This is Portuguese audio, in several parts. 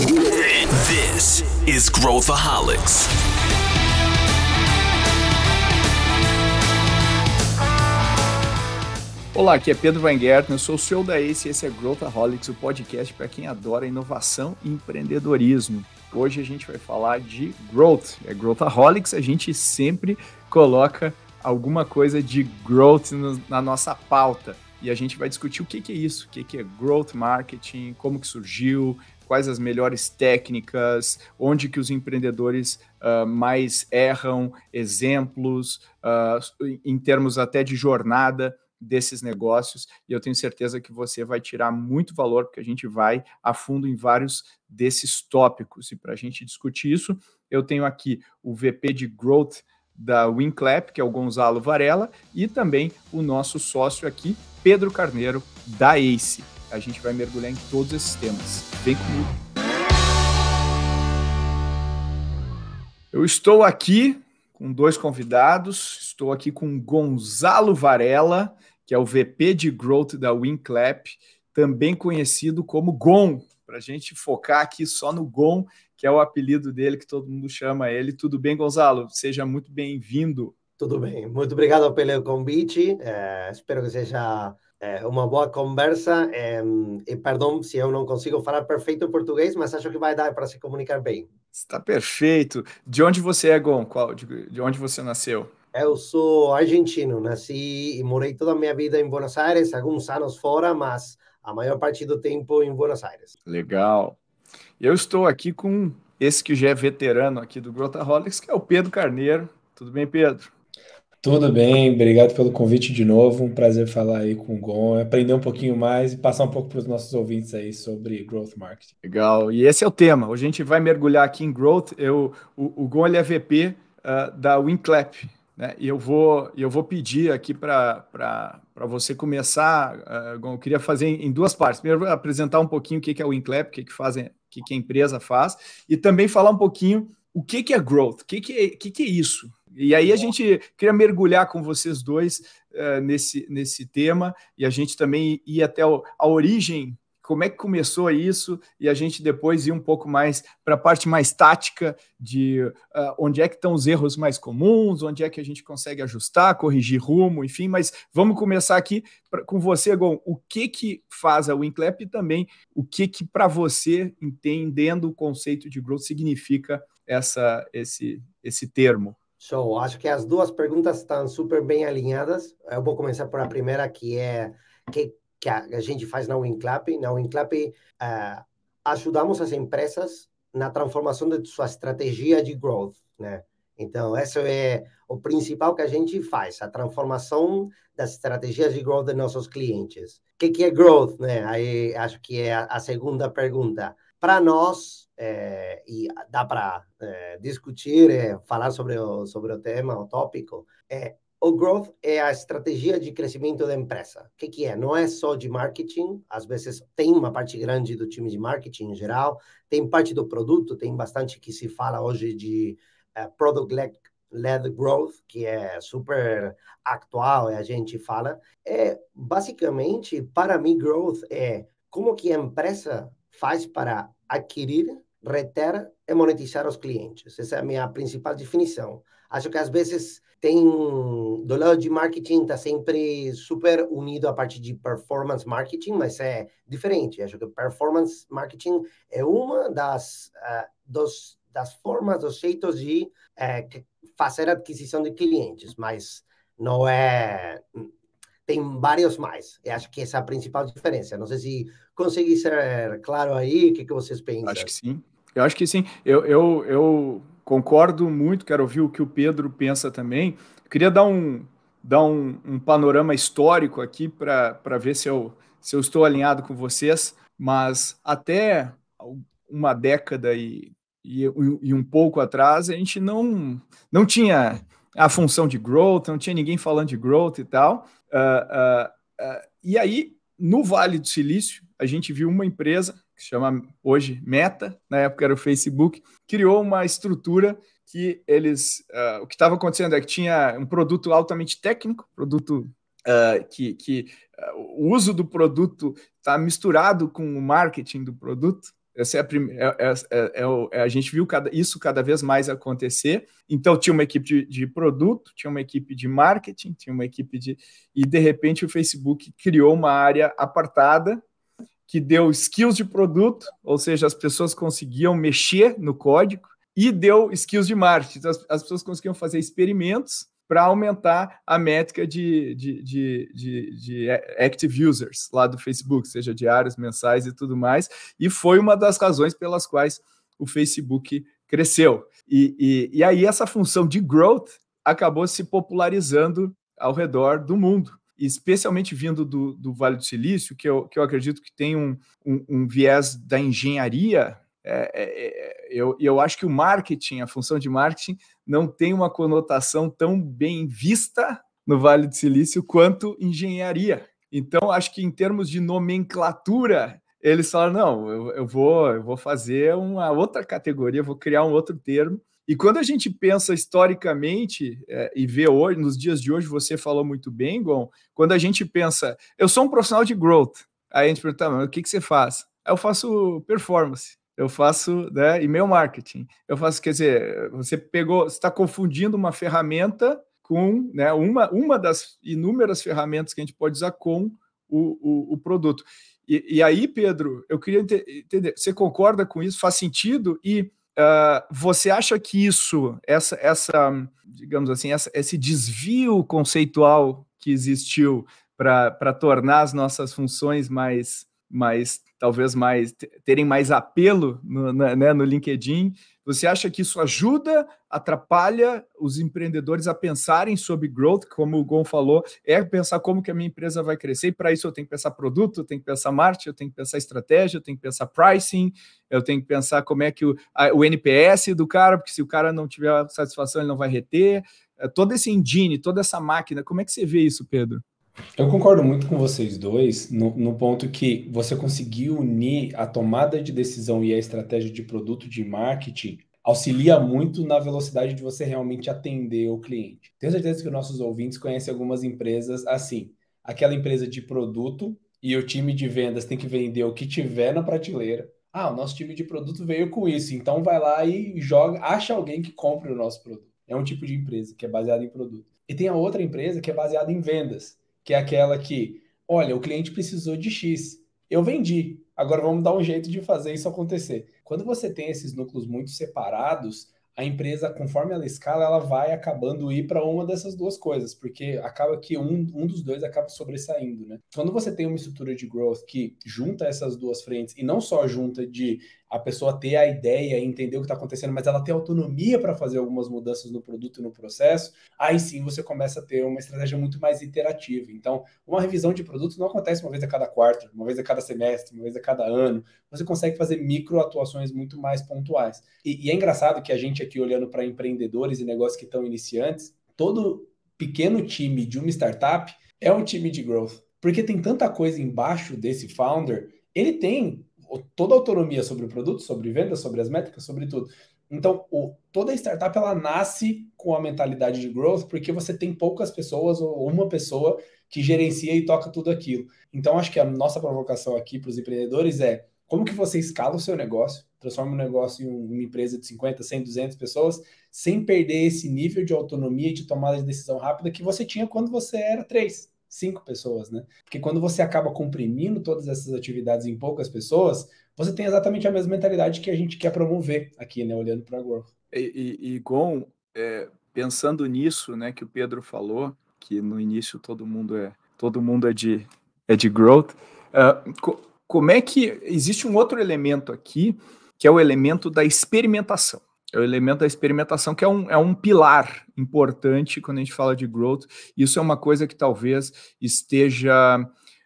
This is Growthaholics. Olá, aqui é Pedro Weingärtner, eu sou o CEO da ACE e esse é Growthaholics, o podcast para quem adora inovação e empreendedorismo. Hoje a gente vai falar de growth. É Growthaholics, a gente sempre coloca alguma coisa de growth no, na nossa pauta. E a gente vai discutir o que, que é isso, o que, que é growth marketing, como que surgiu, quais as melhores técnicas, onde que os empreendedores uh, mais erram, exemplos, uh, em termos até de jornada desses negócios. E eu tenho certeza que você vai tirar muito valor, porque a gente vai a fundo em vários desses tópicos. E para a gente discutir isso, eu tenho aqui o VP de Growth da Winclap, que é o Gonzalo Varela, e também o nosso sócio aqui, Pedro Carneiro, da ACE. A gente vai mergulhar em todos esses temas. Vem comigo. Eu estou aqui com dois convidados. Estou aqui com Gonzalo Varela, que é o VP de Growth da Winclap, também conhecido como GOM, para a gente focar aqui só no GOM, que é o apelido dele, que todo mundo chama ele. Tudo bem, Gonzalo? Seja muito bem-vindo. Tudo bem, muito obrigado pelo convite. É, espero que seja é, uma boa conversa. É, e perdão se eu não consigo falar perfeito português, mas acho que vai dar para se comunicar bem. Está perfeito. De onde você é, Gon? Qual, de, de onde você nasceu? Eu sou argentino, nasci e morei toda a minha vida em Buenos Aires, alguns anos fora, mas a maior parte do tempo em Buenos Aires. Legal. Eu estou aqui com esse que já é veterano aqui do Grotaholics, que é o Pedro Carneiro. Tudo bem, Pedro? Tudo bem, obrigado pelo convite de novo. Um prazer falar aí com o Gon, aprender um pouquinho mais e passar um pouco para os nossos ouvintes aí sobre growth marketing. Legal, e esse é o tema. Hoje a gente vai mergulhar aqui em growth. Eu, o, o Gon ele é VP uh, ah, da Winclap, né? E eu vou, eu vou pedir aqui para você começar. Uh, eu queria fazer em, duas partes. Primeiro, apresentar um pouquinho o que, é o Winclap, o que, que, fazem, o que, que a empresa faz, e também falar um pouquinho o que, que é growth, o que, que, é, que, que é isso. E aí a gente queria mergulhar com vocês dois uh, nesse, nesse tema e a gente também ir até o, a origem como é que começou isso e a gente depois ir um pouco mais para a parte mais tática de uh, onde é que estão os erros mais comuns, onde é que a gente consegue ajustar, corrigir rumo, enfim, mas vamos começar aqui pra, com você, Gon, o que que faz a Winclap e também o que que para você, entendendo o conceito de growth, significa essa, esse, esse termo? Show, acho que as duas perguntas estão super bem alinhadas. Eu vou começar por a primeira, que é que que a, gente faz na Winclap. Na Winclap, uh, ajudamos as empresas na transformação de sua estratégia de growth, né? Então, esse é o principal que a gente faz, a transformação das estratégias de growth de nossos clientes. O que, que é growth, né? Aí acho que é a, segunda pergunta. Para nós, é, e dá para é, discutir, é, falar sobre o, sobre o tema, o tópico, é o growth é a estratégia de crescimento da empresa. O que, que, é? Não é só de marketing, às vezes tem uma parte grande do time de marketing em geral, tem parte do produto, tem bastante que se fala hoje de product-led led growth, que é super atual, a gente fala. É, basicamente, para mim, growth é como que a empresa faz para adquirir, reter e monetizar os clientes. Essa é a minha principal definição. Acho que às vezes tem do lado de marketing está sempre super unido à parte de performance marketing, mas é diferente. Acho que performance marketing é uma das uh, dos, das formas, dos jeitos de uh, fazer aquisição de clientes, mas não é tem vários mais. Eu acho que essa é a principal diferença. Não sei se consegui ser claro aí. O que, que vocês pensam? Acho que sim. Eu acho que sim. Eu, eu, eu concordo muito, quero ouvir o que o Pedro pensa também. Queria dar um, dar um, um panorama histórico aqui para ver se eu, se eu estou alinhado com vocês, mas até uma década e, e, e um pouco atrás, a gente não, não tinha a função de growth, não tinha ninguém falando de growth e tal. Uh, uh, uh, e aí, no Vale do Silício, a gente viu uma empresa que chama hoje Meta, na época era o Facebook, criou uma estrutura que eles. O que estava acontecendo é que tinha um produto altamente técnico, produto uh, que, que o uso do produto está misturado com o marketing do produto. Essa é a, prim... é, é, é, é a gente viu cada, isso cada vez mais acontecer. Então, tinha uma equipe de, de, produto, tinha uma equipe de marketing, tinha uma equipe de. E, de repente, o Facebook criou uma área apartada que deu skills de produto, ou seja, as pessoas conseguiam mexer no código, e deu skills de marketing. Então, as, as pessoas conseguiam fazer experimentos para aumentar a métrica de, de, de, de, de active users lá do Facebook, seja diários, mensais e tudo mais. E foi uma das razões pelas quais o Facebook cresceu. E, e, e aí essa função de growth acabou se popularizando ao redor do mundo especialmente vindo do, do Vale do Silício, que eu, que eu acredito que tem um, um, um viés da engenharia é, é, é, eu, eu acho que o marketing, a função de marketing, não tem uma conotação tão bem vista no Vale do Silício quanto engenharia. Então, acho que em termos de nomenclatura, eles falaram: não, eu, eu, vou, eu vou fazer uma outra categoria, vou criar um outro termo. E quando a gente pensa historicamente é, e vê hoje, nos dias de hoje, você falou muito bem, Gon, quando a gente pensa, eu sou um profissional de growth, aí a gente pergunta, mas o que, que você faz? Eu faço performance eu faço né, e-mail marketing. Eu faço, quer dizer, você pegou, está confundindo uma ferramenta com né, uma, uma das inúmeras ferramentas que a gente pode usar com o, o, o produto. E, e, aí, Pedro, eu queria entender, você concorda com isso? Faz sentido? E uh, você acha que isso, essa, essa digamos assim, essa, esse desvio conceitual que existiu para tornar as nossas funções mais mais talvez mais terem mais apelo no, né, no LinkedIn. Você acha que isso ajuda, atrapalha os empreendedores a pensarem sobre growth, como o Gon falou, é pensar como que a minha empresa vai crescer, e para isso eu tenho que pensar produto, eu tenho que pensar marketing, eu tenho que pensar estratégia, eu tenho que pensar pricing, eu tenho que pensar como é que o, a, o NPS do cara, porque se o cara não tiver satisfação, ele não vai reter. É, todo esse engine, toda essa máquina, como é que você vê isso, Pedro? Eu concordo muito com vocês dois no, no, ponto que você conseguiu unir a tomada de decisão e a estratégia de produto de marketing auxilia muito na velocidade de você realmente atender o cliente. Tenho certeza que nossos ouvintes conhecem algumas empresas assim, aquela empresa de produto e o time de vendas tem que vender o que tiver na prateleira. Ah, o nosso time de produto veio com isso, então vai lá e joga, acha alguém que compre o nosso produto. É um tipo de empresa que é baseada em produto. E tem a outra empresa que é baseada em vendas que é aquela que, olha, o cliente precisou de X, eu vendi, agora vamos dar um jeito de fazer isso acontecer. Quando você tem esses núcleos muito separados, a empresa, conforme ela escala, ela vai acabando ir para uma dessas duas coisas, porque acaba que um, um dos dois acaba sobressaindo, né? Quando você tem uma estrutura de growth que junta essas duas frentes, e não só junta de a pessoa ter a ideia e entender o que está acontecendo, mas ela ter autonomia para fazer algumas mudanças no produto e no processo, aí sim você começa a ter uma estratégia muito mais iterativa. Então, uma revisão de produto não acontece uma vez a cada quarto, uma vez a cada semestre, uma vez a cada ano. Você consegue fazer micro atuações muito mais pontuais. E, e é engraçado que a gente aqui olhando para empreendedores e negócios que estão iniciantes, todo pequeno time de uma startup é um time de growth, porque tem tanta coisa embaixo desse founder. Ele tem toda a autonomia sobre o produto, sobre venda, sobre as métricas, sobre tudo. Então, o, toda startup ela nasce com a mentalidade de growth porque você tem poucas pessoas ou uma pessoa que gerencia e toca tudo aquilo. Então, acho que a nossa provocação aqui para os empreendedores é como que você escala o seu negócio, transforma o negócio em uma empresa de 50, 100, 200 pessoas, sem perder esse nível de autonomia e de tomada de decisão rápida que você tinha quando você era três cinco pessoas, né? Porque quando você acaba comprimindo todas essas atividades em poucas pessoas, você tem exatamente a mesma mentalidade que a gente quer promover aqui, né? Olhando para a Growth. E, e, e Gon, é, pensando nisso, né, que o Pedro falou, que no início todo mundo é todo mundo é de é de growth. Uh, co como é que existe um outro elemento aqui que é o elemento da experimentação? É o elemento da experimentação, que é um, é um pilar importante quando a gente fala de growth. Isso é uma coisa que talvez esteja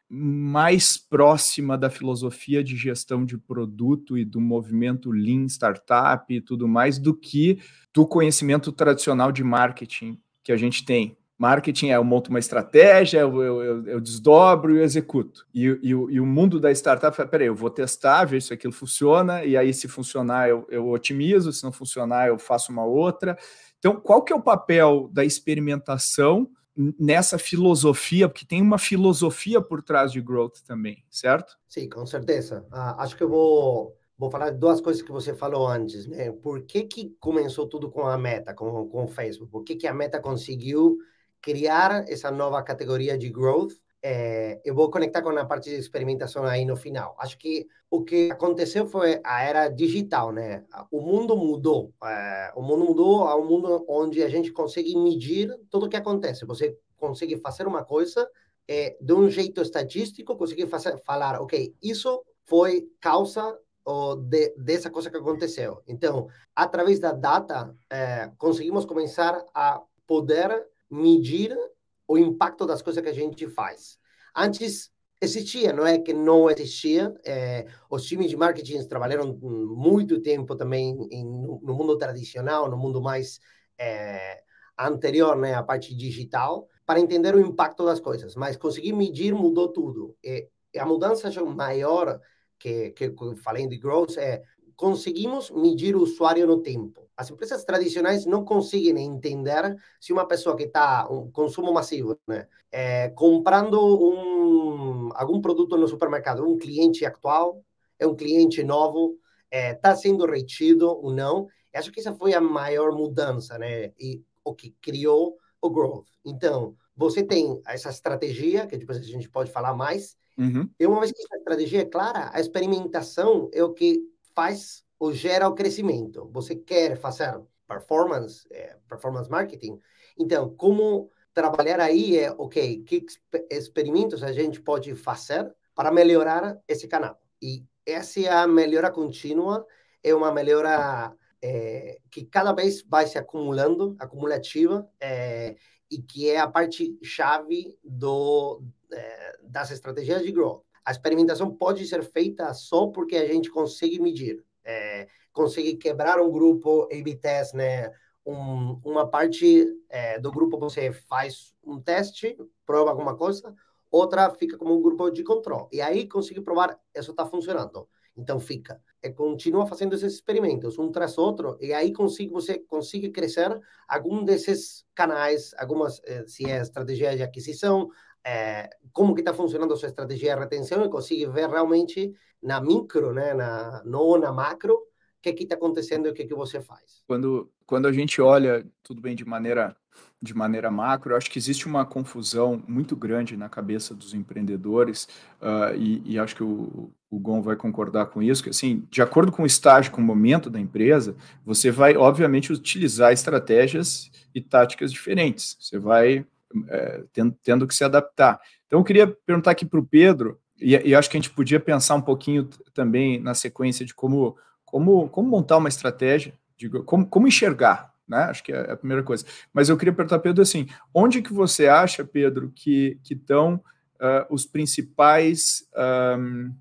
mais próxima da filosofia de gestão de produto e do movimento Lean Startup e tudo mais, do que do conhecimento tradicional de marketing que a gente tem. Marketing é eu monto uma estratégia, eu, eu, eu desdobro e executo. E, e, e, o mundo da startup é: peraí, eu vou testar, ver se aquilo funciona, e aí, se funcionar, eu, eu otimizo, se não funcionar, eu faço uma outra. Então, qual que é o papel da experimentação nessa filosofia? Porque tem uma filosofia por trás de growth também, certo? Sim, com certeza. Ah, acho que eu vou vou falar duas coisas que você falou antes, né? Por que, que começou tudo com a Meta, com, com o Facebook? Por que, que a Meta conseguiu criar essa nova categoria de growth? É, eu vou conectar com a parte de experimentação aí no final. Acho que o que aconteceu foi a era digital, né? O mundo mudou. É, o mundo mudou a um mundo onde a gente consegue medir tudo o que acontece. Você consegue fazer uma coisa é, de um jeito estatístico, conseguir fazer, falar, ok, isso foi causa ou de, dessa coisa que aconteceu. Então, através da data, é, conseguimos começar a poder medir o impacto das coisas que a gente faz. Antes existia, não é que não existia. É, os times de marketing trabalharam muito tempo também em, no mundo tradicional, no mundo mais é, anterior, né, a parte digital, para entender o impacto das coisas. Mas conseguir medir mudou tudo. E, a mudança maior que, que, que falei de growth é conseguimos medir o usuário no tempo. As empresas tradicionais não conseguem entender se uma pessoa que está um consumo massivo, né, é, comprando um, algum produto no supermercado, um cliente atual, é um cliente novo, está é, sendo retido ou não. Eu acho que essa foi a maior mudança, né? E o que criou o growth. Então, você tem essa estratégia, que depois a gente pode falar mais, Uhum. E uma vez que a estratégia é clara, a experimentação é o que faz ou gera o crescimento. Você quer fazer performance, é, performance marketing, então como trabalhar aí é, ok, que experimentos a gente pode fazer para melhorar esse canal? E essa é a melhora contínua, é uma melhora é, que cada vez vai se acumulando, acumulativa, é, e que é a parte chave do, é, das estratégias de growth. A experimentação pode ser feita só porque a gente consegue medir, é, consegue quebrar um grupo A/B test, né? Um, uma parte é, do grupo você faz um teste, prova alguma coisa, outra fica como um grupo de controle. E aí consegue provar isso está funcionando. Então fica. É, continua fazendo esses experimentos, um tras outro, e aí consigo, você consegue crescer algum desses canais, algumas, eh, se é estratégia de aquisição, é, como que está funcionando a sua estratégia de retenção e consegue ver realmente na micro, né, na, não na macro, o que que está acontecendo e o que que você faz. Quando, quando a gente olha, tudo bem de maneira de maneira macro, eu acho que existe uma confusão muito grande na cabeça dos empreendedores, uh, e, e, acho que o, o Gon vai concordar com isso, que assim, de acordo com o estágio, com o momento da empresa, você vai, obviamente, utilizar estratégias e táticas diferentes. Você vai é, tendo, tendo, que se adaptar. Então, eu queria perguntar aqui para o Pedro, e, e, acho que a gente podia pensar um pouquinho também na sequência de como, como, como montar uma estratégia, como, como enxergar, né? Acho que é a primeira coisa. Mas eu queria perguntar, Pedro, assim, onde que você acha, Pedro, que estão uh, os principais um,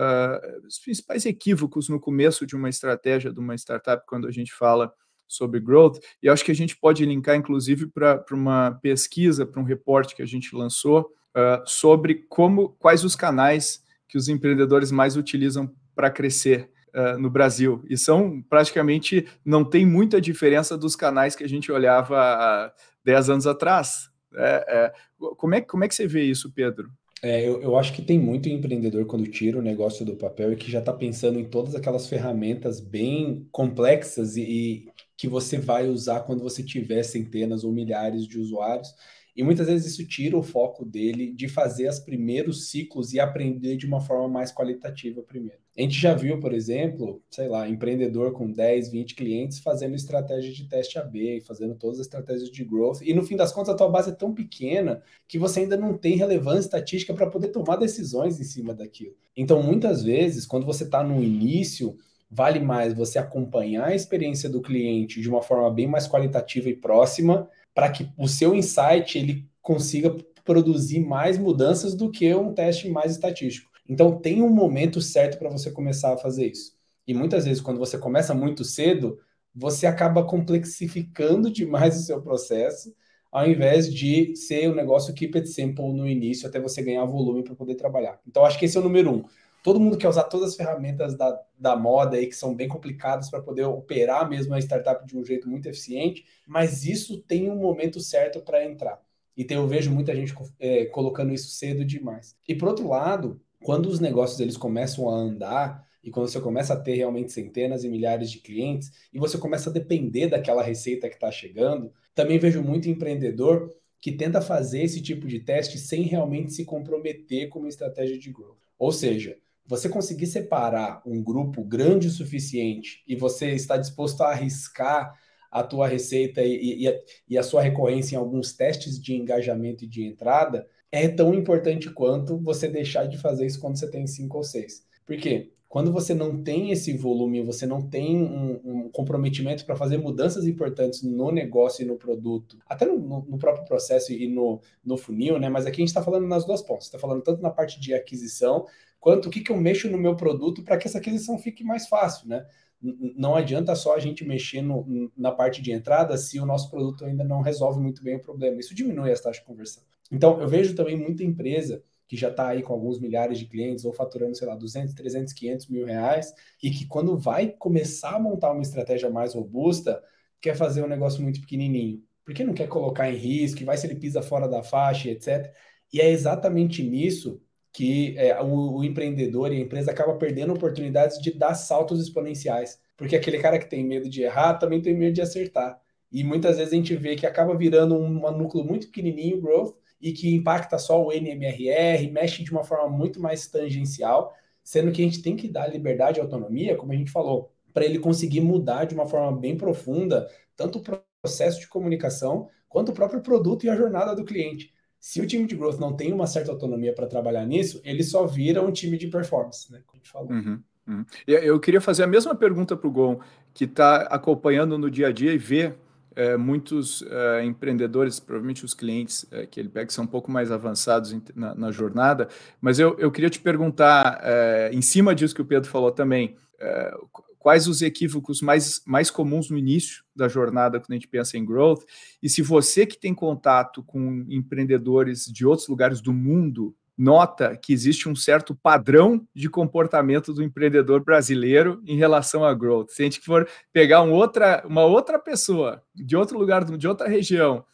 uh, os principais equívocos no começo de uma estratégia de uma startup quando a gente fala sobre growth, e acho que a gente pode linkar, inclusive, para uma pesquisa, para um reporte que a gente lançou uh, sobre como quais os canais que os empreendedores mais utilizam para crescer uh, no Brasil. E são praticamente, não tem muita diferença dos canais que a gente olhava há 10 anos atrás. É, é, como, é, como é que você vê isso, Pedro? É, eu, eu acho que tem muito empreendedor quando tira o negócio do papel e que já está pensando em todas aquelas ferramentas bem complexas e, e que você vai usar quando você tiver centenas ou milhares de usuários. E muitas vezes isso tira o foco dele de fazer os primeiros ciclos e aprender de uma forma mais qualitativa primeiro. A gente já viu, por exemplo, sei lá, empreendedor com 10, 20 clientes fazendo estratégia de teste AB, fazendo todas as estratégias de growth, e no fim das contas a tua base é tão pequena que você ainda não tem relevância estatística para poder tomar decisões em cima daquilo. Então, muitas vezes, quando você está no início, vale mais você acompanhar a experiência do cliente de uma forma bem mais qualitativa e próxima para que o seu insight ele consiga produzir mais mudanças do que um teste mais estatístico. Então tem um momento certo para você começar a fazer isso. E muitas vezes quando você começa muito cedo, você acaba complexificando demais o seu processo, ao invés de ser um negócio keep it simple no início até você ganhar volume para poder trabalhar. Então acho que esse é o número um. Todo mundo quer usar todas as ferramentas da, da moda aí que são bem complicadas para poder operar mesmo a startup de um jeito muito eficiente, mas isso tem um momento certo para entrar. E tem, eu vejo muita gente é, colocando isso cedo demais. E por outro lado, quando os negócios eles começam a andar, e quando você começa a ter realmente centenas e milhares de clientes e você começa a depender daquela receita que está chegando, também vejo muito empreendedor que tenta fazer esse tipo de teste sem realmente se comprometer com uma estratégia de growth. Ou seja, você conseguir separar um grupo grande o suficiente e você está disposto a arriscar a tua receita e, e, a, e, a, sua recorrência em alguns testes de engajamento e de entrada, é tão importante quanto você deixar de fazer isso quando você tem cinco ou seis. Por quê? Quando você não tem esse volume, você não tem um, um comprometimento para fazer mudanças importantes no negócio e no produto, até no, no próprio processo e no, no, funil, né? Mas aqui a gente está falando nas duas pontas, está falando tanto na parte de aquisição, quanto o que, que eu mexo no meu produto para que essa aquisição fique mais fácil, né? Não adianta só a gente mexer no, na parte de entrada se o nosso produto ainda não resolve muito bem o problema. Isso diminui as taxas de conversão. Então, eu vejo também muita empresa que já está aí com alguns milhares de clientes ou faturando, sei lá, 200, 300, 500 mil reais e que quando vai começar a montar uma estratégia mais robusta, quer fazer um negócio muito pequenininho. Porque não quer colocar em risco, vai se ele pisa fora da faixa, etc. E é exatamente nisso que é, o, o empreendedor e a empresa acaba perdendo oportunidades de dar saltos exponenciais. Porque aquele cara que tem medo de errar também tem medo de acertar. E muitas vezes a gente vê que acaba virando um, um núcleo muito pequenininho, growth, e que impacta só o NMRR, mexe de uma forma muito mais tangencial, sendo que a gente tem que dar liberdade e autonomia, como a gente falou, para ele conseguir mudar de uma forma bem profunda tanto o processo de comunicação quanto o próprio produto e a jornada do cliente. Se o time de growth não tem uma certa autonomia para trabalhar nisso, ele só vira um time de performance, né? Como a gente falou. Uhum, uhum. Eu queria fazer a mesma pergunta para o Gon, que está acompanhando no dia a dia e vê é, muitos é, empreendedores, provavelmente os clientes é, que ele pega, são um pouco mais avançados na, na jornada, mas eu, eu queria te perguntar, é, em cima disso que o Pedro falou também, é, quais os equívocos mais, mais comuns no início da jornada quando a gente pensa em growth, e se você que tem contato com empreendedores de outros lugares do mundo, nota que existe um certo padrão de comportamento do empreendedor brasileiro em relação a growth. Se a gente for pegar um outra, uma outra pessoa de outro lugar, de outra região,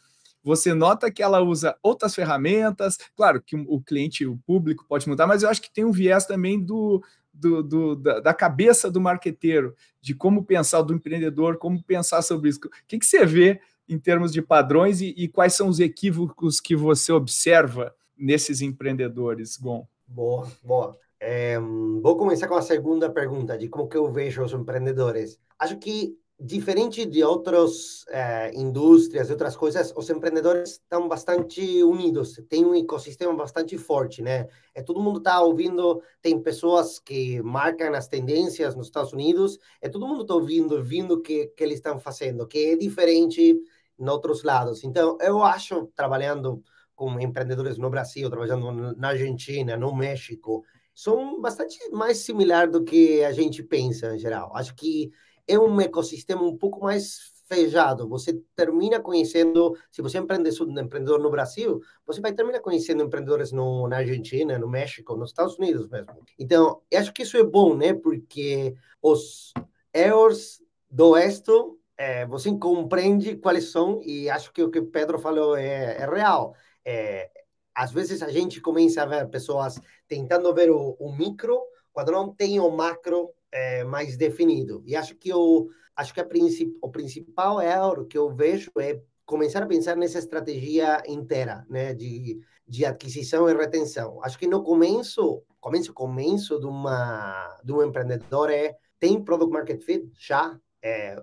você nota que ela usa outras ferramentas. Claro que o cliente, o público pode mudar, mas eu acho que tem um viés também do, do, do da, da, cabeça do marqueteiro, de como pensar, do empreendedor, como pensar sobre isso. O que, que você vê em termos de padrões e, e quais são os equívocos que você observa nesses empreendedores, Gon? Boa, boa. É, vou começar com a segunda pergunta, de como que eu vejo os empreendedores. Acho que, diferente de outras é, indústrias, outras coisas, os empreendedores estão bastante unidos, tem um ecossistema bastante forte, né? É, todo mundo está ouvindo, tem pessoas que marcam as tendências nos Estados Unidos, é todo mundo está ouvindo, vindo que, que eles estão fazendo, que é diferente em outros lados. Então, eu acho, trabalhando com empreendedores no Brasil, trabalhando na Argentina, no México, são bastante mais similar do que a gente pensa em geral. Acho que é um ecossistema um pouco mais fechado. Você termina conhecendo, se você é empreendedor no Brasil, você vai terminar conhecendo empreendedores no, na Argentina, no México, nos Estados Unidos mesmo. Então, acho que isso é bom, né? Porque os erros do Oeste, é, você compreende quais são, e acho que o que Pedro falou é, é real é, às vezes a gente começa a ver pessoas tentando ver o, o micro quando não tem o macro é, mais definido. E acho que o acho que princip, o principal erro que eu vejo é começar a pensar nessa estratégia inteira, né, de, de aquisição e retenção. Acho que no começo, começo, começo de uma de um empreendedor é tem product market fit já. É,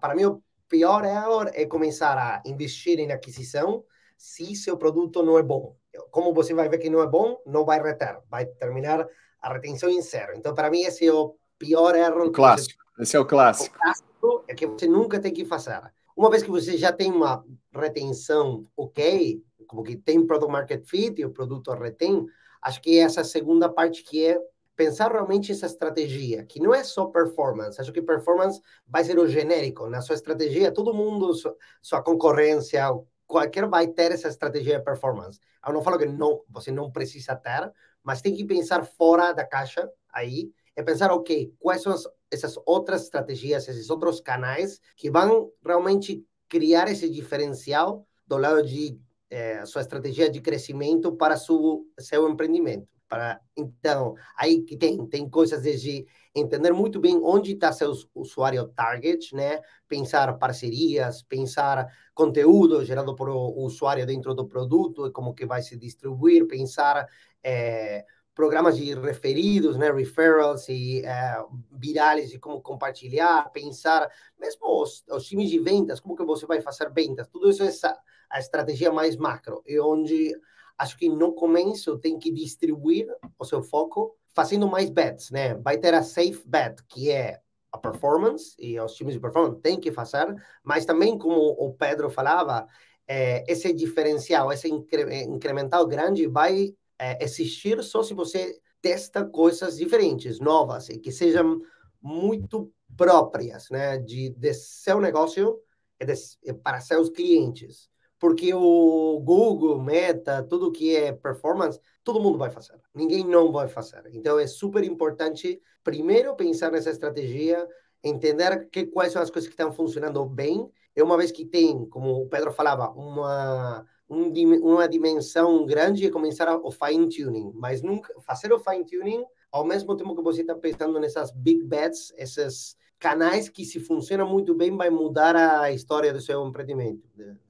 para mim o pior erro é começar a investir em aquisição se seu produto não é bom. Como você vai ver que não é bom, não vai reter, vai terminar a retenção em zero. Então, para mim, esse é o pior erro. O clássico. Você... Esse é o clássico. O clássico é que você nunca tem que fazer. Uma vez que você já tem uma retenção ok, como que tem product market fit e o produto retém, acho que é essa segunda parte que é pensar realmente essa estratégia, que não é só performance. Acho que performance vai ser o genérico. Na sua estratégia, todo mundo, sua concorrência, qualquer vai ter essa estratégia de performance. Eu não falo que não, você não precisa ter, mas tem que pensar fora da caixa aí é pensar, ok, quais são as, essas outras estratégias, esses outros canais que vão realmente criar esse diferencial do lado de eh, sua estratégia de crescimento para seu, seu empreendimento. Para, então, aí que tem, tem coisas de entender muito bem onde está seu usuário target, né? Pensar parcerias, pensar conteúdo gerado por o usuário dentro do produto como que vai se distribuir, pensar é, programas de referidos, né, referrals e é, virales e como compartilhar, pensar, mesmo os, os, times de vendas, como que você vai fazer vendas, tudo isso é essa, a estratégia mais macro, e onde acho que no começo tem que distribuir o seu foco fazendo mais bets, né? Vai ter a safe bet, que é a performance, e os times de performance têm que fazer, mas também, como o Pedro falava, é, esse diferencial, esse incre incremental grande vai é, existir só se você testa coisas diferentes, novas, e que sejam muito próprias, né, de, de seu negócio e de, para seus clientes. Porque o Google, Meta, tudo que é performance, todo mundo vai fazer. Ninguém não vai fazer. Então é super importante, primeiro, pensar nessa estratégia, entender que, quais são as coisas que estão funcionando bem. E uma vez que tem, como o Pedro falava, uma uma dimensão grande e começar o fine tuning, mas nunca fazer o fine tuning ao mesmo tempo que você está pensando nessas big bets, esses canais que se funcionam muito bem vai mudar a história do seu empreendimento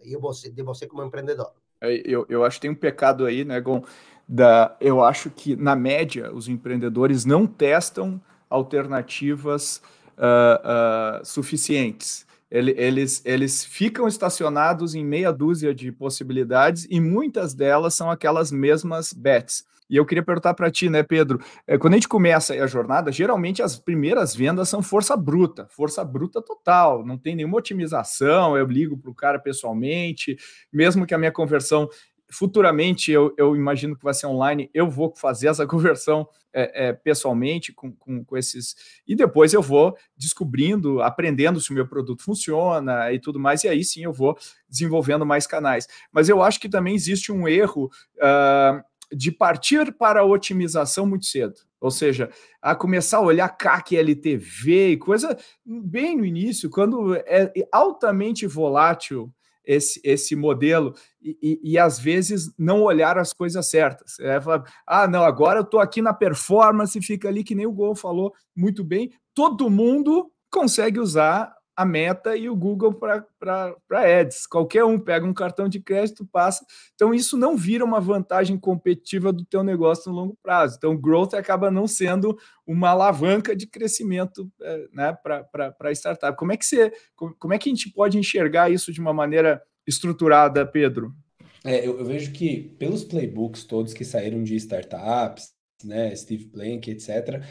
e você de você como empreendedor. É, eu, eu acho que tem um pecado aí, né, Gon, da eu acho que na média os empreendedores não testam alternativas uh, uh, suficientes ele, eles, eles ficam estacionados em meia dúzia de possibilidades e muitas delas são aquelas mesmas bets. E eu queria perguntar para ti, né, Pedro? É, quando a gente começa a jornada, geralmente as primeiras vendas são força bruta, força bruta total, não tem nenhuma otimização. Eu ligo para o cara pessoalmente, mesmo que a minha conversão futuramente eu, eu, imagino que vai ser online, eu vou fazer essa conversão é, é, pessoalmente com, com, com, esses. E depois eu vou descobrindo, aprendendo se o meu produto funciona e tudo mais, e aí sim eu vou desenvolvendo mais canais. Mas eu acho que também existe um erro. Uh, de partir para a otimização muito cedo. Ou seja, a começar a olhar CAC, LTV e coisa bem no início, quando é altamente volátil esse, esse modelo e, e, e, às vezes não olhar as coisas certas. É, falar, ah, não, agora eu estou aqui na performance, fica ali que nem o Gol falou muito bem. Todo mundo consegue usar a Meta e o Google para ads. Qualquer um pega um cartão de crédito, passa. Então, isso não vira uma vantagem competitiva do teu negócio no longo prazo. Então, growth acaba não sendo uma alavanca de crescimento é, né, para startup. Como é, que você, como é que a gente pode enxergar isso de uma maneira estruturada, Pedro? É, eu, eu vejo que pelos playbooks todos que saíram de startups, né, Steve Blank, etc., uh,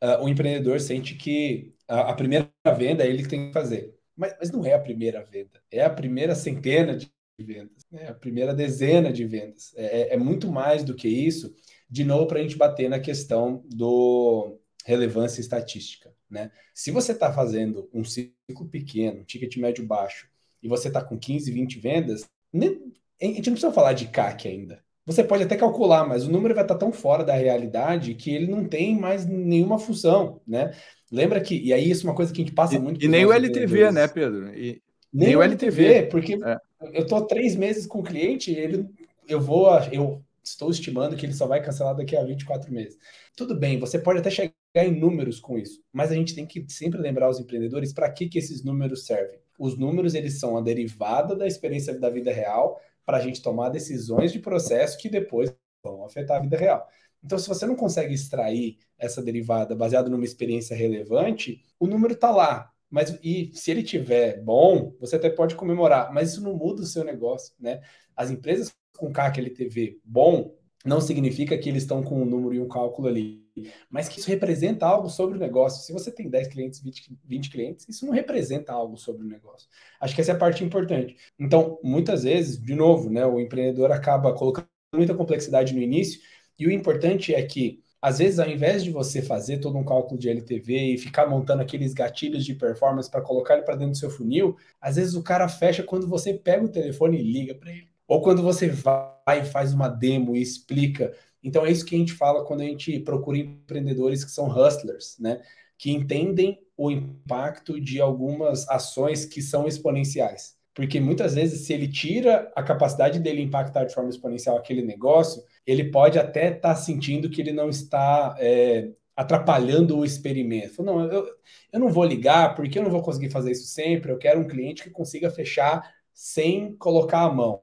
ah, o empreendedor sente que a, a, primeira venda é ele que tem que fazer. Mas, mas não é a primeira venda, é a primeira centena de vendas, é a primeira dezena de vendas. É, é, é muito mais do que isso, de novo, para a gente bater na questão do relevância estatística. Né? Se você está fazendo um ciclo pequeno, um ticket médio baixo, e você está com 15, 20 vendas, a gente não precisa falar de CAC ainda. Você pode até calcular, mas o número vai estar tão fora da realidade que ele não tem mais nenhuma função, né? Lembra que, e aí isso é uma coisa que a gente passa e, muito. E nem o LTV, né, Pedro? E, nem, nem o LTV, LTV porque é. eu tô três meses com o cliente, ele, eu vou, eu estou estimando que ele só vai cancelar daqui a 24 meses. Tudo bem, você pode até chegar em números com isso, mas a gente tem que sempre lembrar os empreendedores para que, que esses números servem. Os números eles são a derivada da experiência da vida real para a gente tomar decisões de processo que depois vão afetar a vida real. Então, se você não consegue extrair essa derivada baseada numa experiência relevante, o número está lá. Mas e se ele tiver bom, você até pode comemorar, mas isso não muda o seu negócio, né? As empresas com CAC LTV bom não significa que eles estão com um número e um cálculo ali, mas que isso representa algo sobre o negócio. Se você tem 10 clientes, 20, 20 clientes, isso não representa algo sobre o negócio. Acho que essa é a parte importante. Então, muitas vezes, de novo, né, o empreendedor acaba colocando muita complexidade no início, e o importante é que, às vezes, ao invés de você fazer todo um cálculo de LTV e ficar montando aqueles gatilhos de performance para colocar ele para dentro do seu funil, às vezes o cara fecha quando você pega o telefone e liga para ele. Ou quando você vai e faz uma demo e explica. Então é isso que a gente fala quando a gente procura empreendedores que são hustlers, né? Que entendem o impacto de algumas ações que são exponenciais. Porque muitas vezes, se ele tira a capacidade dele impactar de forma exponencial aquele negócio, ele pode até estar tá sentindo que ele não está é, atrapalhando o experimento. Não, eu, eu não vou ligar porque eu não vou conseguir fazer isso sempre. Eu quero um cliente que consiga fechar sem colocar a mão.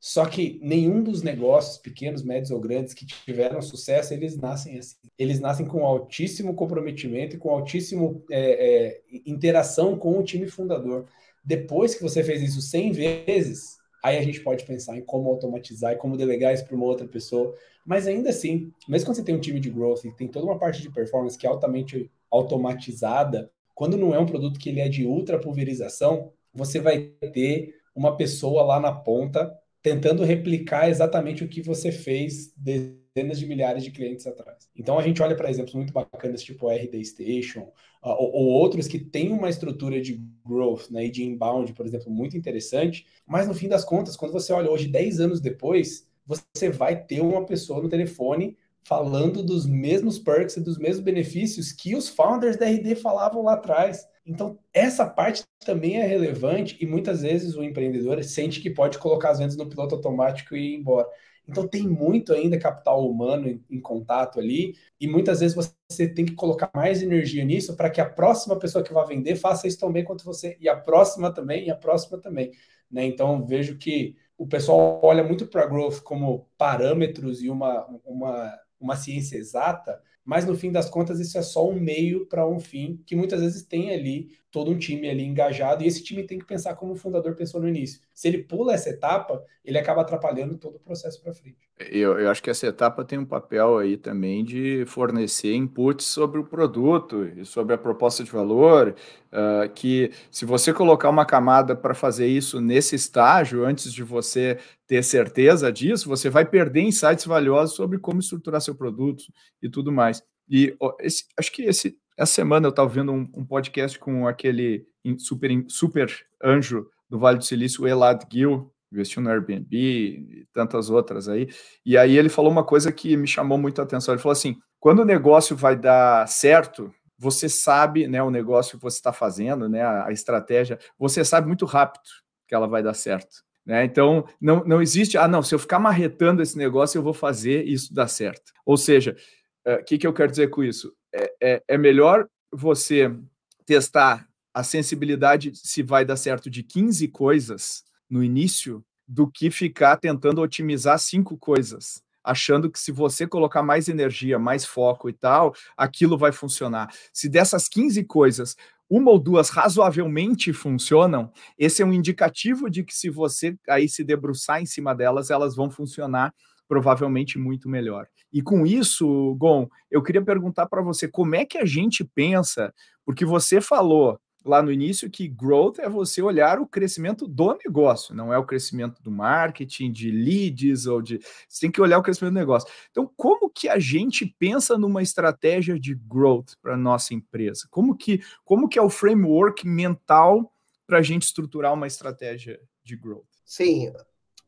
Só que nenhum dos negócios, pequenos, médios ou grandes, que tiveram sucesso, eles nascem assim. Eles nascem com altíssimo comprometimento e com altíssimo é, é, interação com o time fundador. Depois que você fez isso 100 vezes, aí a gente pode pensar em como automatizar e como delegar isso para uma outra pessoa. Mas ainda assim, mesmo quando você tem um time de growth e tem toda uma parte de performance que é altamente automatizada, quando não é um produto que ele é de ultra pulverização, você vai ter uma pessoa lá na ponta tentando replicar exatamente o que você fez dezenas de milhares de clientes atrás. Então a gente olha para exemplos muito bacanas, tipo RD Station, uh, ou, ou, outros que têm uma estrutura de growth né, e de inbound, por exemplo, muito interessante, mas no fim das contas, quando você olha hoje, 10 anos depois, você vai ter uma pessoa no telefone falando dos mesmos perks e dos mesmos benefícios que os founders da RD falavam lá atrás. Então, essa parte também é relevante e muitas vezes o empreendedor sente que pode colocar as vendas no piloto automático e ir embora. Então, tem muito ainda capital humano em, em contato ali e muitas vezes você tem que colocar mais energia nisso para que a próxima pessoa que vai vender faça isso tão bem quanto você e a próxima também e a próxima também. Né? Então, vejo que o pessoal olha muito para growth como parâmetros e uma, uma, uma ciência exata, mas no fim das contas isso é só um meio para um fim que muitas vezes tem ali todo um time ali engajado e esse time tem que pensar como o fundador pensou no início. Se ele pula essa etapa, ele acaba atrapalhando todo o processo para frente. Eu, eu acho que essa etapa tem um papel aí também de fornecer inputs sobre o produto e sobre a proposta de valor, uh, que se você colocar uma camada para fazer isso nesse estágio, antes de você ter certeza disso, você vai perder insights valiosos sobre como estruturar seu produto e tudo mais. E ó, esse, acho que esse, essa semana eu estava vendo um, um, podcast com aquele super, super anjo do Vale do Silício, Elad Gil, investiu no Airbnb e tantas outras aí. E aí ele falou uma coisa que me chamou muito a atenção. Ele falou assim: quando o negócio vai dar certo, você sabe, né, o negócio que você está fazendo, né, a, a, estratégia, você sabe muito rápido que ela vai dar certo. Né? Então, não, não existe, ah, não, se eu ficar marretando esse negócio, eu vou fazer isso dar certo. Ou seja, o uh, que, que eu quero dizer com isso? É, é, é melhor você testar a sensibilidade se vai dar certo de 15 coisas no início do que ficar tentando otimizar cinco coisas, achando que se você colocar mais energia, mais foco e tal, aquilo vai funcionar. Se dessas 15 coisas, uma ou duas razoavelmente funcionam, esse é um indicativo de que se você aí se debruçar em cima delas, elas vão funcionar provavelmente muito melhor. E com isso, Gon, eu queria perguntar para você como é que a gente pensa, porque você falou lá no início que growth é você olhar o crescimento do negócio, não é o crescimento do marketing, de leads ou de. Você tem que olhar o crescimento do negócio. Então, como que a gente pensa numa estratégia de growth para nossa empresa? Como que, como que é o framework mental para a gente estruturar uma estratégia de growth? Sim,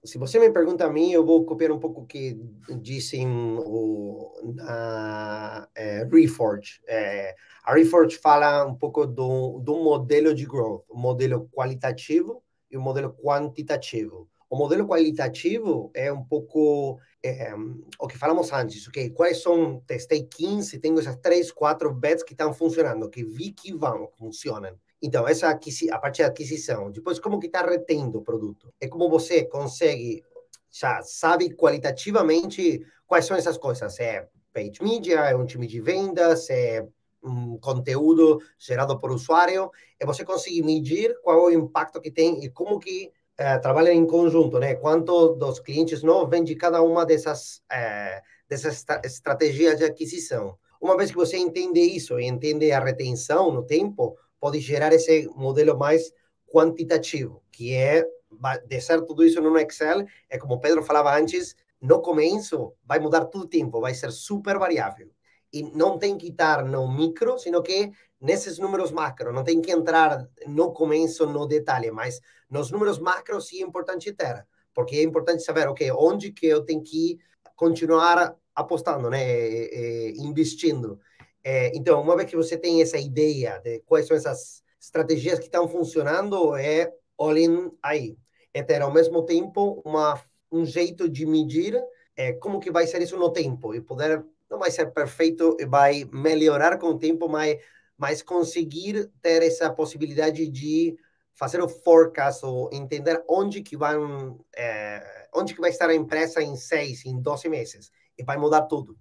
se você me pergunta a mim, eu vou copiar um pouco o que dizem o, na é, Reforge. É, a Reforge fala um pouco do, do modelo de growth, o modelo qualitativo e o modelo quantitativo. O modelo qualitativo é um pouco é, o que falamos antes, ok? Quais são, testei 15, tenho essas 3, 4 bets que estão funcionando, que vi que vão, funcionam. Então, essa a parte da aquisição. Depois, como que está retendo o produto? É como você consegue, já sabe qualitativamente quais são essas coisas. É page media, é um time de vendas, é um conteúdo gerado por usuário. E você consegue medir qual é o impacto que tem e como que é, trabalham em conjunto, né? Quanto dos clientes novos vem de cada uma dessas, é, dessas estratégias de aquisição. Uma vez que você entende isso e entende a retenção no tempo, pode gerar esse modelo mais quantitativo, que é descer tudo isso no Excel, é como o Pedro falava antes, no começo vai mudar todo o tempo, vai ser super variável. E não tem que estar no micro, sino que nesses números macro, não tem que entrar no começo, no detalhe, mas nos números macro sim é importante ter, porque é importante saber, ok, onde que eu tenho que continuar apostando, né, investindo. É, então, uma vez que você tem essa ideia de quais são essas estratégias que estão funcionando, é in aí. É ter, ao mesmo tempo, uma, um jeito de medir é, como que vai ser isso no tempo e poder não vai ser perfeito e vai melhorar com o tempo, mas mas conseguir ter essa possibilidade de fazer o forecast ou entender onde que vão é, onde que vai estar a empresa em seis, em 12 meses e vai mudar tudo.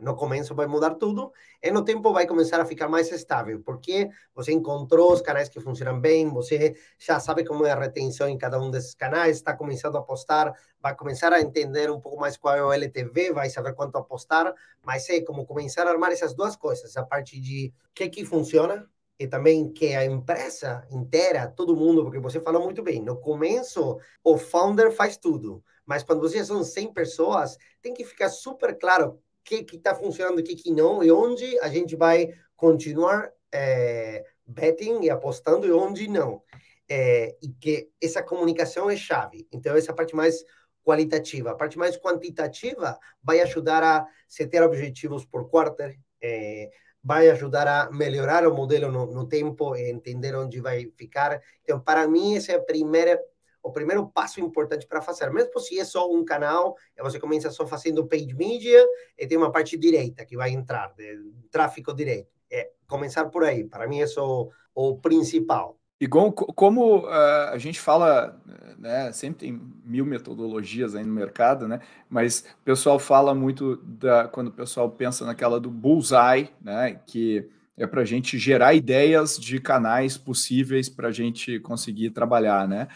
No começo vai mudar tudo e no tempo vai começar a ficar mais estável, porque você encontrou os canais que funcionam bem, você já sabe como é a retenção em cada um desses canais, está começando a apostar, vai começar a entender um pouco mais qual é o LTV, vai saber quanto apostar, mas é como começar a armar essas duas coisas, a parte de o que que funciona e também que a empresa inteira, todo mundo, porque você falou muito bem, no começo o founder faz tudo, mas quando você são 100 pessoas, tem que ficar super claro que está funcionando, o que que não, e onde a gente vai continuar é, betting e apostando e onde não. É, e que essa comunicação é chave. Então, essa parte mais qualitativa. A parte mais quantitativa vai ajudar a setar objetivos por quarter, é, vai ajudar a melhorar o modelo no, no tempo entender onde vai ficar. Então, para mim, essa é a primeira o primeiro passo importante para fazer. Mesmo se é só um canal, você começa só fazendo paid media e tem uma parte direita que vai entrar, de tráfego direto. É começar por aí, para mim, é só o principal. Igual como uh, a gente fala, né, sempre tem mil metodologias aí no mercado, né, mas o pessoal fala muito da, quando o pessoal pensa naquela do bullseye, né, que é para a gente gerar ideias de canais possíveis para a gente conseguir trabalhar, né?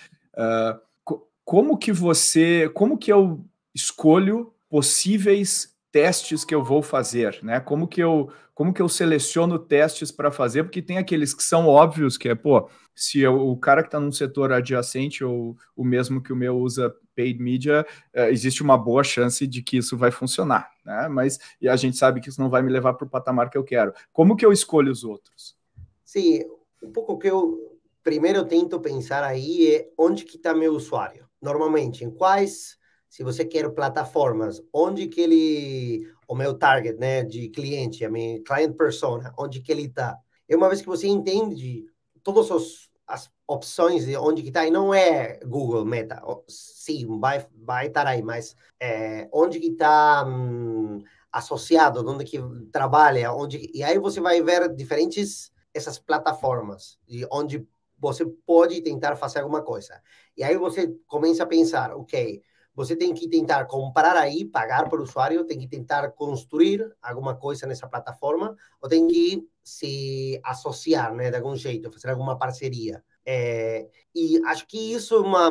Como que você, como que eu escolho possíveis testes que eu vou fazer, né? Como que eu, como que eu seleciono testes para fazer? Porque tem aqueles que são óbvios, que é, pô, se eu, o cara que está num setor adjacente ou o mesmo que o meu usa paid media, uh, existe uma boa chance de que isso vai funcionar, né? Mas e a gente sabe que isso não vai me levar para o patamar que eu quero. Como que eu escolho os outros? Sim, um pouco que eu primeiro eu tento pensar aí é onde que está meu usuário. Normalmente, em quais, se você quer plataformas, onde que ele, o meu target, né, de cliente, a minha client persona, onde que ele está. E uma vez que você entende todas os, as opções de onde que está, e não é Google Meta, sim, vai, vai estar aí, mas é, onde que está hum, associado, onde que trabalha, onde, e aí você vai ver diferentes essas plataformas, de onde você pode tentar fazer alguma coisa. E aí você começa a pensar, ok, você tem que tentar comprar aí, pagar o usuário, tem que tentar construir alguma coisa nessa plataforma, ou tem que se associar, né, de algum jeito, fazer alguma parceria. É, e acho que isso é uma,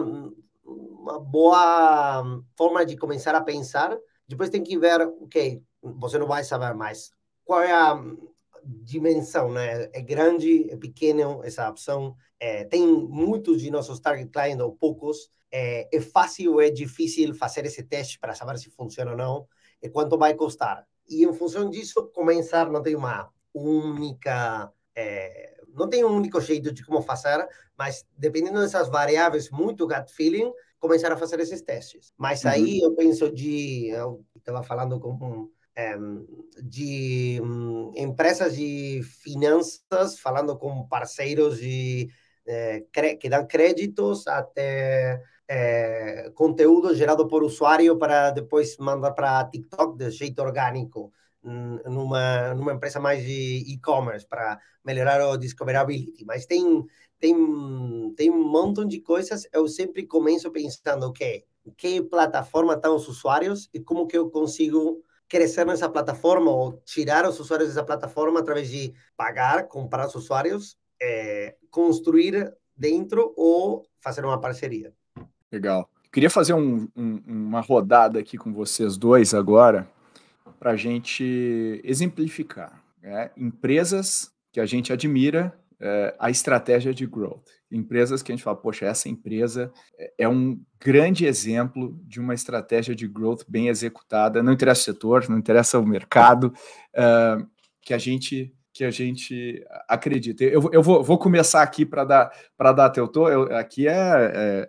uma boa forma de começar a pensar. Depois tem que ver, ok, você não vai saber mais qual é a dimensão, né? É grande, é pequeno essa opção. É, tem muitos de nossos target clients ou poucos. É, é fácil ou é difícil fazer esse teste para saber se funciona ou não e quanto vai custar. E em função disso, começar não tem uma única é, não tem um único jeito de como fazer, mas dependendo dessas variáveis, muito gut feeling, começar a fazer esses testes. Mas uhum. aí eu penso de, eu estava falando com de um, empresas de finanças, falando com parceiros de, eh, que dão créditos até eh, conteúdo gerado por usuário para depois mandar para TikTok de jeito orgânico, numa, numa empresa mais de e-commerce, para melhorar o discoverability. Mas tem, tem, tem um montão de coisas, eu sempre começo pensando, ok, que plataforma estão os usuários e como que eu consigo crescer nessa plataforma ou tirar os usuários dessa plataforma através de pagar, comprar os usuários, é, construir dentro ou fazer uma parceria. Legal. Queria fazer um, um, uma rodada aqui com vocês dois agora para a gente exemplificar né? empresas que a gente admira é, a estratégia de growth. Empresas que a gente fala, poxa, essa empresa é, é um grande exemplo de uma estratégia de growth bem executada. Não interessa o setor, não interessa o mercado, uh, que a gente que a gente acredita. Eu, eu vou, vou começar aqui para dar para dar teu tô. Eu, aqui é, é,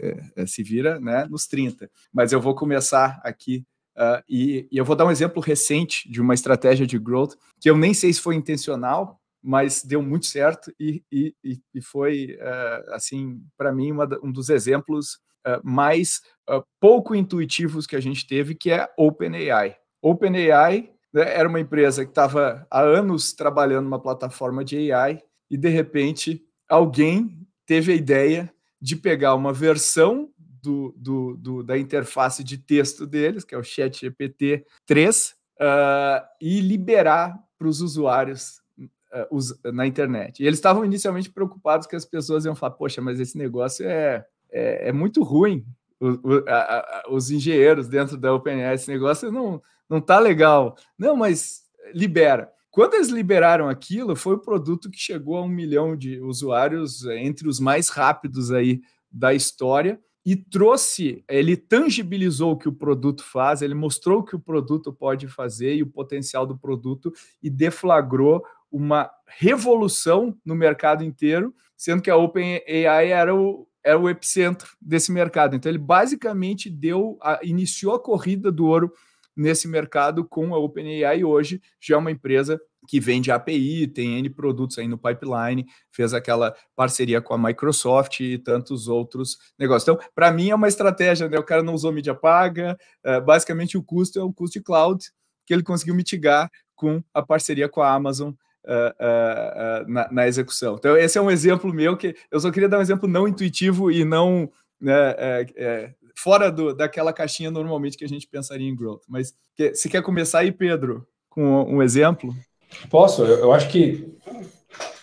é, é, se vira né, nos 30, mas eu vou começar aqui uh, e, e eu vou dar um exemplo recente de uma estratégia de growth que eu nem sei se foi intencional, mas deu muito certo e, e, e foi, uh, assim, para mim, uma, um dos exemplos uh, mais uh, pouco intuitivos que a gente teve, que é OpenAI. OpenAI né, era uma empresa que estava há anos trabalhando numa plataforma de AI e, de repente, alguém teve a ideia de pegar uma versão do, do, do, da interface de texto deles, que é o ChatGPT 3, uh, e liberar para os usuários na internet. E eles estavam inicialmente preocupados que as pessoas iam falar: Poxa, mas esse negócio é, é, é muito ruim. O, o, a, a, os engenheiros dentro da OpenAI, esse negócio não, não tá legal. Não, mas libera. Quando eles liberaram aquilo, foi o produto que chegou a um milhão de usuários, entre os mais rápidos aí da história e trouxe, ele tangibilizou o que o produto faz, ele mostrou o que o produto pode fazer e o potencial do produto e deflagrou uma revolução no mercado inteiro, sendo que a OpenAI era o, era o epicentro desse mercado. Então ele basicamente deu, a, iniciou a corrida do ouro nesse mercado com a OpenAI hoje já é uma empresa que vende API, tem N produtos aí no pipeline, fez aquela parceria com a Microsoft e tantos outros negócios. Então, para mim é uma estratégia, né? O cara não usou mídia paga, uh, basicamente o custo é o custo de cloud que ele conseguiu mitigar com a parceria com a Amazon uh, uh, na, na, execução. Então, esse é um exemplo meu que eu só queria dar um exemplo não intuitivo e não né, é, é, fora do, daquela caixinha normalmente que a gente pensaria em growth. Mas se quer começar aí, Pedro, com um exemplo? Posso, eu, eu acho que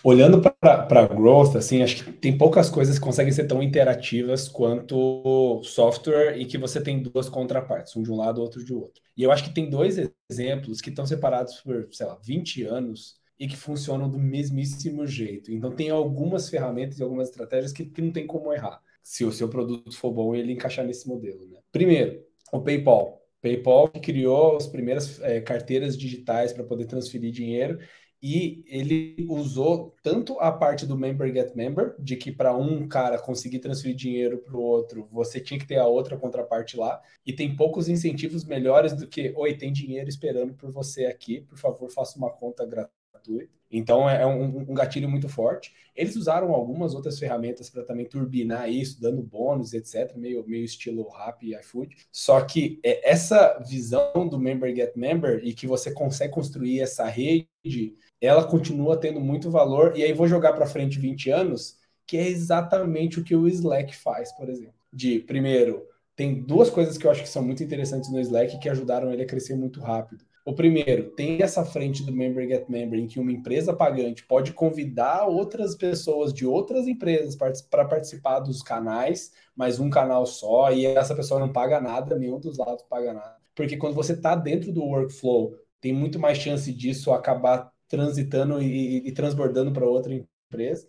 olhando para growth, assim, acho que tem poucas coisas que conseguem ser tão interativas quanto software e que você tem duas contrapartes, um de um lado, outro de outro. E eu acho que tem dois exemplos que estão separados por, sei lá, 20 anos e que funcionam do mesmíssimo jeito. Então tem algumas ferramentas e algumas estratégias que, que não tem como errar, se o seu produto for bom ele encaixar nesse modelo. Né? Primeiro, o PayPal. PayPal criou as primeiras é, carteiras digitais para poder transferir dinheiro e ele usou tanto a parte do member get member, de que para um cara conseguir transferir dinheiro para o outro, você tinha que ter a outra contraparte lá, e tem poucos incentivos melhores do que, oi, tem dinheiro esperando por você aqui, por favor, faça uma conta gratuita gratuito. Então é um, um, gatilho muito forte. Eles usaram algumas outras ferramentas para também turbinar isso, dando bônus, etc., meio, meio estilo Rappi e iFood. Só que é, essa visão do Member Get Member e que você consegue construir essa rede, ela continua tendo muito valor. E aí vou jogar para frente 20 anos, que é exatamente o que o Slack faz, por exemplo. De, primeiro, tem duas coisas que eu acho que são muito interessantes no Slack que ajudaram ele a crescer muito rápido. O primeiro, tem essa frente do Member Get Member, em que uma empresa pagante pode convidar outras pessoas de outras empresas para participar dos canais, mas um canal só, e essa pessoa não paga nada, nenhum dos lados paga nada. Porque quando você está dentro do workflow, tem muito mais chance disso acabar transitando e, e transbordando para outra empresa.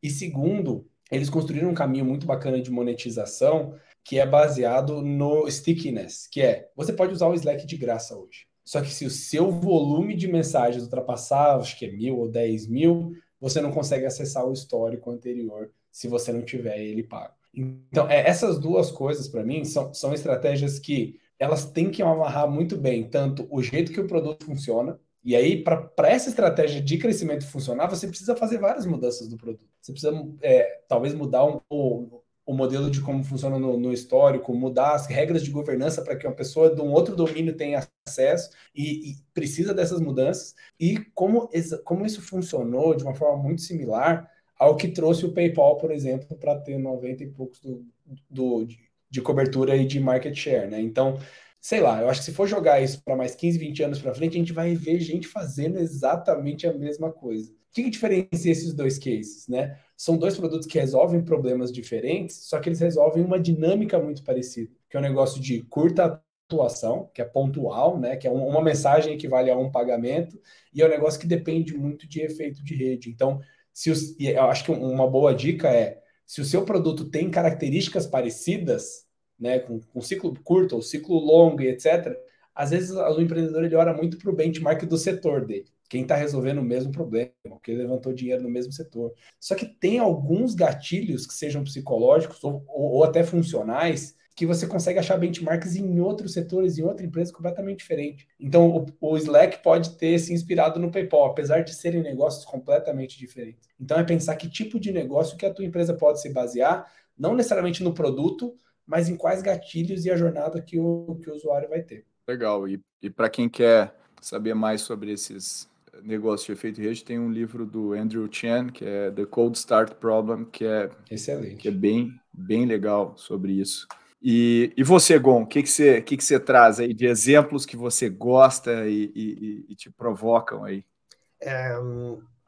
E segundo, eles construíram um caminho muito bacana de monetização que é baseado no stickiness, que é você pode usar o Slack de graça hoje. Só que se o seu volume de mensagens ultrapassar, acho que é mil ou dez mil, você não consegue acessar o histórico anterior se você não tiver ele pago. Então, é, essas duas coisas, para mim, são, são estratégias que elas têm que amarrar muito bem, tanto o jeito que o produto funciona, e aí, para essa estratégia de crescimento funcionar, você precisa fazer várias mudanças do produto. Você precisa, é, talvez, mudar um, o modelo de como funciona no, no histórico, mudar as regras de governança para que uma pessoa de um outro domínio tenha acesso e, e, precisa dessas mudanças. E como, como isso funcionou de uma forma muito similar ao que trouxe o PayPal, por exemplo, para ter 90 e poucos do, do, de, de cobertura e de market share. Né? Então, sei lá, eu acho que se for jogar isso para mais 15, 20 anos para frente, a gente vai ver gente fazendo exatamente a mesma coisa. Que, que diferencia esses dois cases, né? São dois produtos que resolvem problemas diferentes, só que eles resolvem uma dinâmica muito parecida, que é um negócio de curta atuação, que é pontual, né? Que é uma mensagem equivale a um pagamento, e é um negócio que depende muito de efeito de rede. Então, se os, eu acho que uma boa dica é se o seu produto tem características parecidas, né, com, com ciclo curto ou ciclo longo e etc., às vezes o empreendedor ele olha muito para o benchmark do setor dele quem está resolvendo o mesmo problema, quem levantou dinheiro no mesmo setor. Só que tem alguns gatilhos que sejam psicológicos ou, ou, ou até funcionais que você consegue achar benchmarks em outros setores, em outra empresa completamente diferente. Então, o, o, Slack pode ter se inspirado no PayPal, apesar de serem negócios completamente diferentes. Então, é pensar que tipo de negócio que a tua empresa pode se basear, não necessariamente no produto, mas em quais gatilhos e a jornada que o, que o usuário vai ter. Legal. E, e para quem quer saber mais sobre esses negócios de efeito rede, tem um livro do Andrew Chen, que é The Cold Start Problem, que é, Excelente. Que é bem, bem legal sobre isso. E, e você, Gon, o que, que, você, que, que você traz aí de exemplos que você gosta e, e, e te provocam aí? É,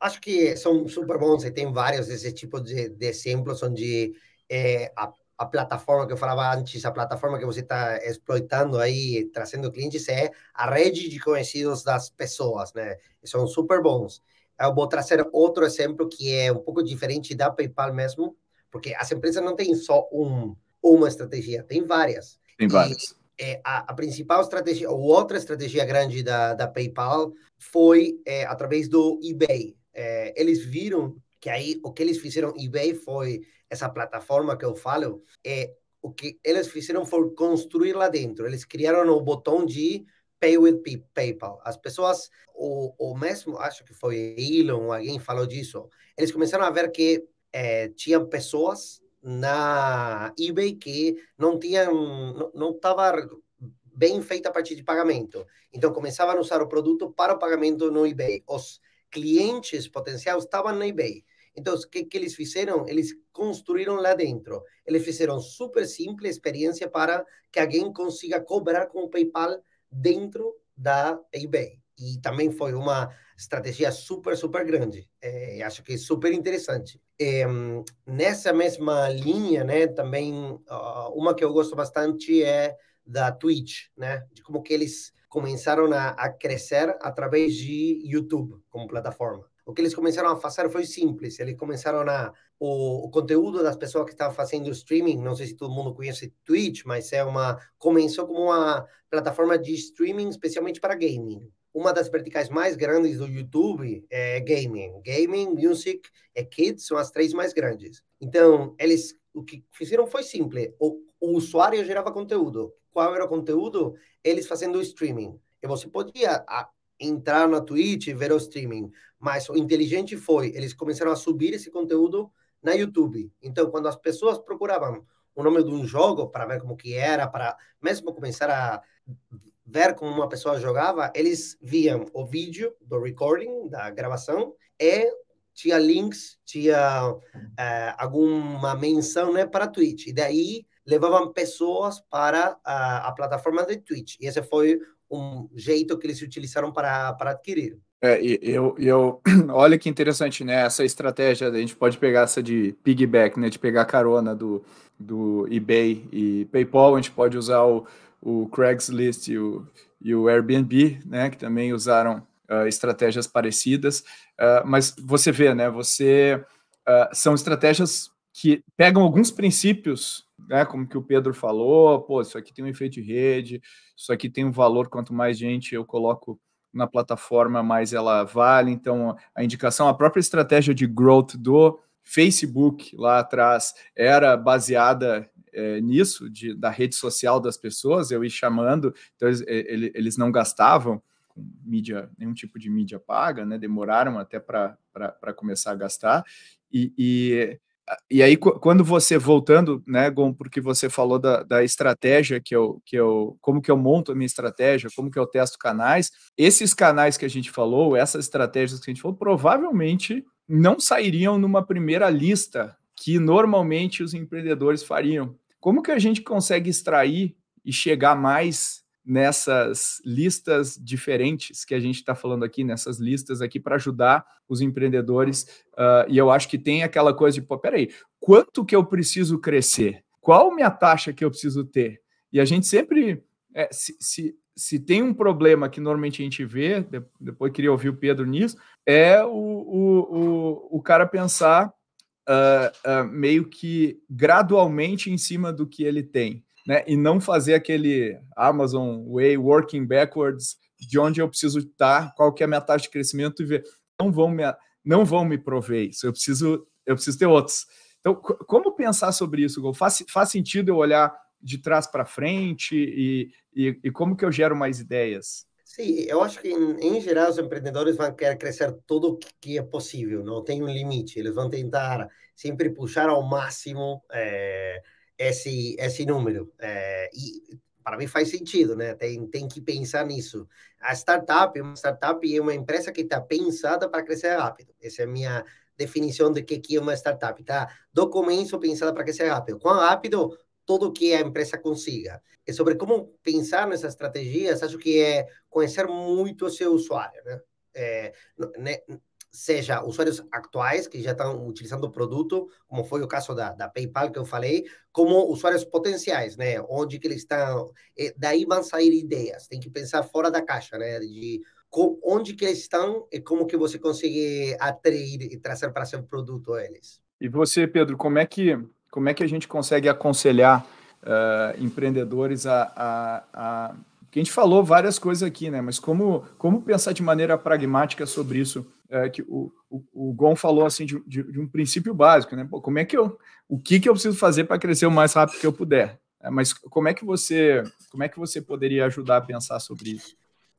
acho que são super bons e tem vários desse tipo de, de exemplos onde é, a, a, plataforma que eu falava antes, a plataforma que você está exploitando aí, trazendo clientes, é a rede de conhecidos das pessoas, né? São super bons. Eu vou trazer outro exemplo que é um pouco diferente da PayPal mesmo, porque as empresas não têm só um uma estratégia, tem várias. Tem várias. E, é, a, a, principal estratégia, ou outra estratégia grande da, da PayPal foi é, através do eBay. É, eles viram que aí o que eles fizeram eBay foi essa plataforma que eu falo, é, o que eles fizeram foi construir lá dentro. Eles criaram o botão de Pay with PayPal. As pessoas, o, o mesmo, acho que foi Elon, alguém falou disso, eles começaram a ver que é, tinham pessoas na eBay que não tinha, não estava bem feita a partir de pagamento. Então começavam a usar o produto para o pagamento no eBay. Os clientes potenciais estavam no eBay. Então, o que, que eles fizeram? Eles construíram lá dentro. Eles fizeram super simples experiência para que alguém consiga cobrar com o PayPal dentro da eBay. E também foi uma estratégia super, super grande. É, acho que é super interessante. É, nessa mesma linha, né, também uh, uma que eu gosto bastante é da Twitch, né, de como que eles começaram a, a crescer através de YouTube como plataforma. O que eles começaram a fazer foi simples. Eles começaram a o, o, conteúdo das pessoas que estavam fazendo streaming. Não sei se todo mundo conhece Twitch, mas é uma começou como uma plataforma de streaming especialmente para gaming uma das verticais mais grandes do YouTube é gaming. Gaming, music e kids são as três mais grandes. Então, eles o que fizeram foi simples. O, o usuário gerava conteúdo. Qual era o conteúdo? Eles fazendo streaming. E você podia entrar na Twitch e ver o streaming, mas o inteligente foi, eles começaram a subir esse conteúdo na YouTube. Então, quando as pessoas procuravam o nome de um jogo para ver como que era, para mesmo começar a ver como uma pessoa jogava, eles viam o vídeo do recording, da gravação, e tinha links, tinha uh, alguma menção né, para Twitch. E daí levavam pessoas para a, a plataforma de Twitch. E esse foi um jeito que eles utilizaram para, para adquirir. É, eu, eu, olha que interessante, né? Essa estratégia, a gente pode pegar essa de piggyback, né? De pegar carona do, do eBay e PayPal, a gente pode usar o, o Craigslist e o, e o Airbnb, né, que também usaram uh, estratégias parecidas, uh, mas você vê, né, você uh, são estratégias que pegam alguns princípios, né, como que o Pedro falou, pô, isso aqui tem um efeito de rede, isso aqui tem um valor, quanto mais gente eu coloco na plataforma, mais ela vale, então a indicação, a própria estratégia de growth do Facebook lá atrás era baseada é, nisso, de, da rede social das pessoas, eu ir chamando, então eles, eles não gastavam com mídia, nenhum tipo de mídia paga, né? Demoraram até para começar a gastar. E, e, e, aí, quando você voltando, né, Gon, porque você falou da, da estratégia que eu, que eu, como que eu monto a minha estratégia, como que eu testo canais, esses canais que a gente falou, essas estratégias que a gente falou, provavelmente não sairiam numa primeira lista que normalmente os empreendedores fariam. Como que a gente consegue extrair e chegar mais nessas listas diferentes que a gente está falando aqui, nessas listas aqui para ajudar os empreendedores? Uh, e eu acho que tem aquela coisa de, pô, peraí, quanto que eu preciso crescer? Qual minha taxa que eu preciso ter? E a gente sempre, é, se, se, se tem um problema que normalmente a gente vê, depois queria ouvir o Pedro nisso, é o, o, o, o cara pensar uh, uh, meio que gradualmente em cima do que ele tem, né? E não fazer aquele Amazon Way working backwards de onde eu preciso estar, qual que é a minha taxa de crescimento e ver não vão me não vão me prover isso. Eu preciso eu preciso ter outros. Então, como pensar sobre isso? Faz, faz sentido eu olhar de trás para frente e, e, e, como que eu gero mais ideias? Sim, eu acho que em, geral os empreendedores vão querer crescer tudo que é possível, não tem um limite, eles vão tentar sempre puxar ao máximo é, esse esse número é, e para mim faz sentido, né? Tem, tem que pensar nisso. A startup, uma startup é uma empresa que está pensada para crescer rápido. Essa é a minha definição de que é uma startup, tá? Do começo pensada para crescer rápido. Quão rápido tudo que a empresa consiga. E sobre como pensar nessas estratégias, acho que é conhecer muito o seu usuário, né? É, né? Seja usuários atuais que já estão utilizando o produto, como foi o caso da, da PayPal que eu falei, como usuários potenciais, né? Onde que eles estão, e daí vão sair ideias. Tem que pensar fora da caixa, né? De onde que eles estão e como que você consegue atrair e trazer para seu produto eles. E você, Pedro, como é que como é que a gente consegue aconselhar uh, empreendedores a, a, a que a gente falou várias coisas aqui, né? Mas como, como pensar de maneira pragmática sobre isso? É, que o, o, o Gon falou assim de, de, de, um princípio básico, né? Pô, como é que eu, o que que eu preciso fazer para crescer o mais rápido que eu puder? É, mas como é que você, como é que você poderia ajudar a pensar sobre isso?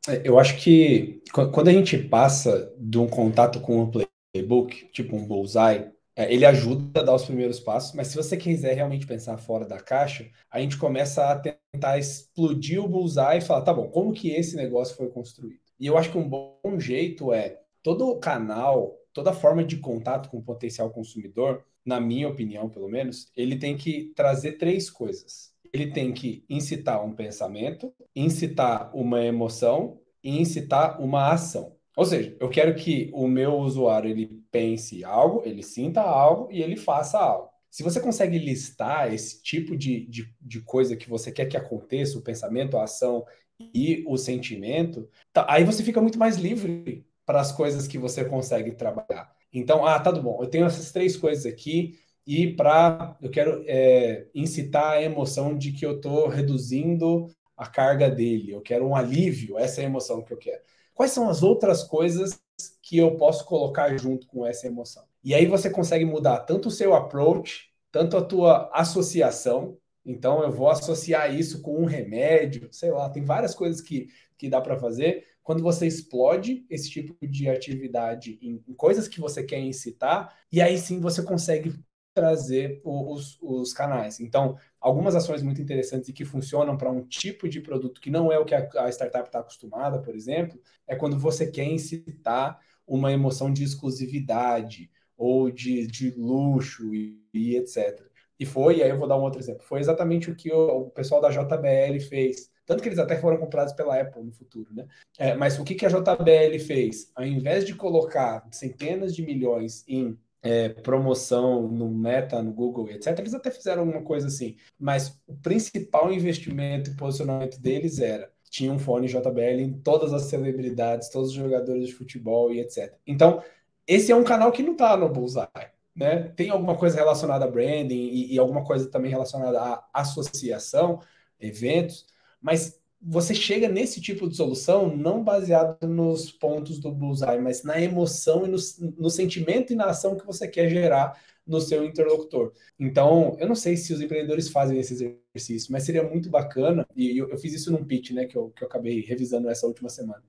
É, eu acho que quando a gente passa de um contato com um playbook, tipo um bullseye, é, ele ajuda a dar os primeiros passos, mas se você quiser realmente pensar fora da caixa, a gente começa a tentar explodir o bullseye e falar, tá bom, como que esse negócio foi construído? E eu acho que um bom jeito é todo canal, toda forma de contato com o potencial consumidor, na minha opinião, pelo menos, ele tem que trazer três coisas. Ele tem que incitar um pensamento, incitar uma emoção e incitar uma ação. Ou seja, eu quero que o meu usuário ele pense algo, ele sinta algo e ele faça algo. Se você consegue listar esse tipo de, de, de coisa que você quer que aconteça, o pensamento, a ação e o sentimento, tá, aí você fica muito mais livre para as coisas que você consegue trabalhar. Então, ah, tá bom, eu tenho essas três coisas aqui e para eu quero é, incitar a emoção de que eu estou reduzindo a carga dele, eu quero um alívio, essa é a emoção que eu quero quais são as outras coisas que eu posso colocar junto com essa emoção. E aí você consegue mudar tanto o seu approach, tanto a tua associação. Então eu vou associar isso com um remédio, sei lá, tem várias coisas que, que dá para fazer. Quando você explode esse tipo de atividade em, em coisas que você quer incitar, e aí sim você consegue trazer os, os canais. Então, algumas ações muito interessantes e que funcionam para um tipo de produto que não é o que a, a startup está acostumada, por exemplo, é quando você quer incitar uma emoção de exclusividade ou de, de luxo e, e etc. E foi, e aí eu vou dar um outro exemplo, foi exatamente o que o, o pessoal da JBL fez. Tanto que eles até foram comprados pela Apple no futuro, né? É, mas o que, que a JBL fez? Ao invés de colocar centenas de milhões em é, promoção no Meta, no Google, etc. Eles até fizeram alguma coisa assim, mas o principal investimento e posicionamento deles era tinha um fone JBL em todas as celebridades, todos os jogadores de futebol e etc. Então, esse é um canal que não está no Bullseye. Né? Tem alguma coisa relacionada a branding e, e alguma coisa também relacionada à associação, eventos, mas você chega nesse tipo de solução não baseado nos pontos do bullseye, mas na emoção e no, no, sentimento e na ação que você quer gerar no seu interlocutor. Então, eu não sei se os empreendedores fazem esse exercício, mas seria muito bacana, e eu, eu fiz isso num pitch, né, que eu, que eu acabei revisando essa última semana.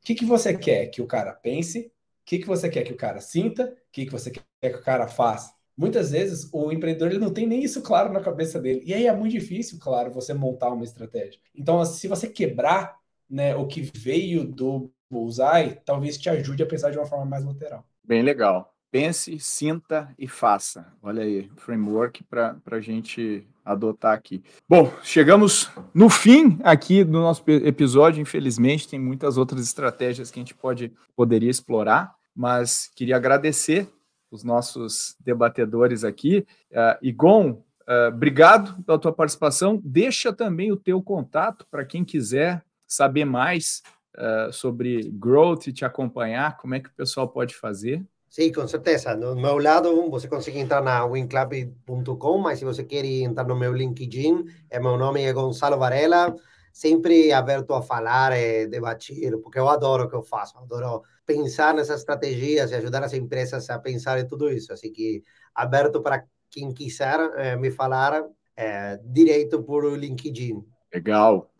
O que, que você quer que o cara pense? O que, que você quer que o cara sinta? O que, que você quer que o cara faça? muitas vezes o empreendedor ele não tem nem isso claro na cabeça dele. E aí é muito difícil, claro, você montar uma estratégia. Então, se você quebrar né, o que veio do Bullseye, talvez te ajude a pensar de uma forma mais lateral. Bem legal. Pense, sinta e faça. Olha aí, framework para a gente adotar aqui. Bom, chegamos no fim aqui do nosso episódio. Infelizmente, tem muitas outras estratégias que a gente pode, poderia explorar, mas queria agradecer os nossos debatedores aqui. Uh, Igon, uh, obrigado pela tua participação. Deixa também o teu contato para quem quiser saber mais uh, sobre growth e te acompanhar. Como é que o pessoal pode fazer? Sim, com certeza. No meu lado, você consegue entrar na winclub.com, mas se você quer entrar no meu LinkedIn, é meu nome é Gonçalo Varela sempre aberto a falar e debater, porque eu adoro o que eu faço, adoro pensar nessas estratégias e ajudar as empresas a pensar em tudo isso. Assim que aberto para quem quiser é, me falar, é, direito por LinkedIn. Legal.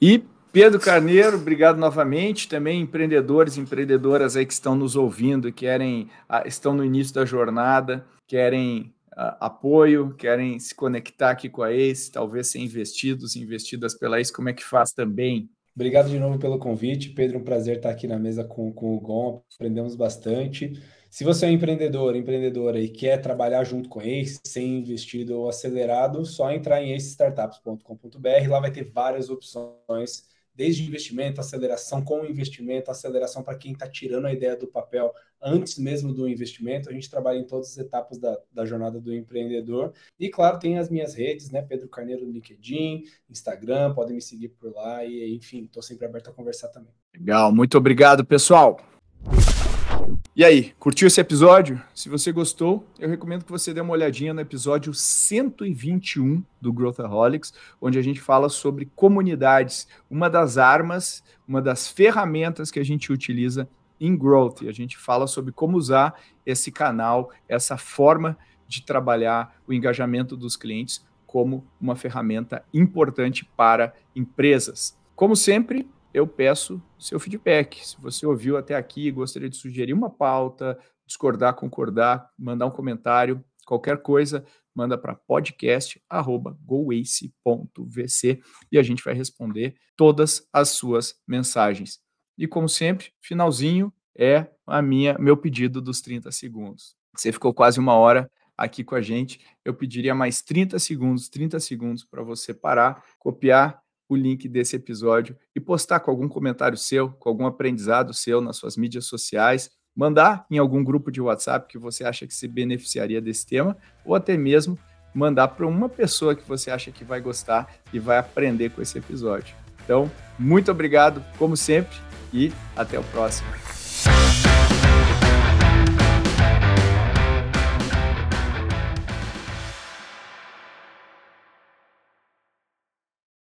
E Pedro Carneiro, obrigado novamente. Também empreendedores e empreendedoras aí que estão nos ouvindo, querem, ah, estão no início da jornada, querem apoio, querem se conectar aqui com a ACE, talvez ser investidos, investidas pela ACE, como é que faz também? Obrigado de novo pelo convite, Pedro. Um prazer estar aqui na mesa com, com o Gon. Aprendemos bastante. Se você é um empreendedor, empreendedora e quer trabalhar junto com ACE, ser investido ou acelerado, só entrar em acestartups.com.br. Lá vai ter várias opções desde investimento, aceleração com investimento, aceleração para quem está tirando a ideia do papel antes mesmo do investimento. A gente trabalha em todas as etapas da, da jornada do empreendedor. E, claro, tem as minhas redes, né? Pedro Carneiro no LinkedIn, Instagram, podem me seguir por lá. E, enfim, estou sempre aberto a conversar também. Legal, muito obrigado, pessoal. E aí, curtiu esse episódio? Se você gostou, eu recomendo que você dê uma olhadinha no episódio 121 do Growthaholics, onde a gente fala sobre comunidades, uma das armas, uma das ferramentas que a gente utiliza em growth. A gente fala sobre como usar esse canal, essa forma de trabalhar o engajamento dos clientes como uma ferramenta importante para empresas. Como sempre, eu peço seu feedback. Se você ouviu até aqui, gostaria de sugerir uma pauta, discordar, concordar, mandar um comentário, qualquer coisa, manda para podcast@goace.vc e a gente vai responder todas as suas mensagens. E como sempre, finalzinho é a minha meu pedido dos 30 segundos. Você ficou quase uma hora aqui com a gente, eu pediria mais 30 segundos, 30 segundos para você parar, copiar o link desse episódio e postar com algum comentário seu, com algum aprendizado seu nas suas mídias sociais, mandar em algum grupo de WhatsApp que você acha que se beneficiaria desse tema, ou até mesmo mandar para uma pessoa que você acha que vai gostar e vai aprender com esse episódio. Então, muito obrigado, como sempre, e até o próximo.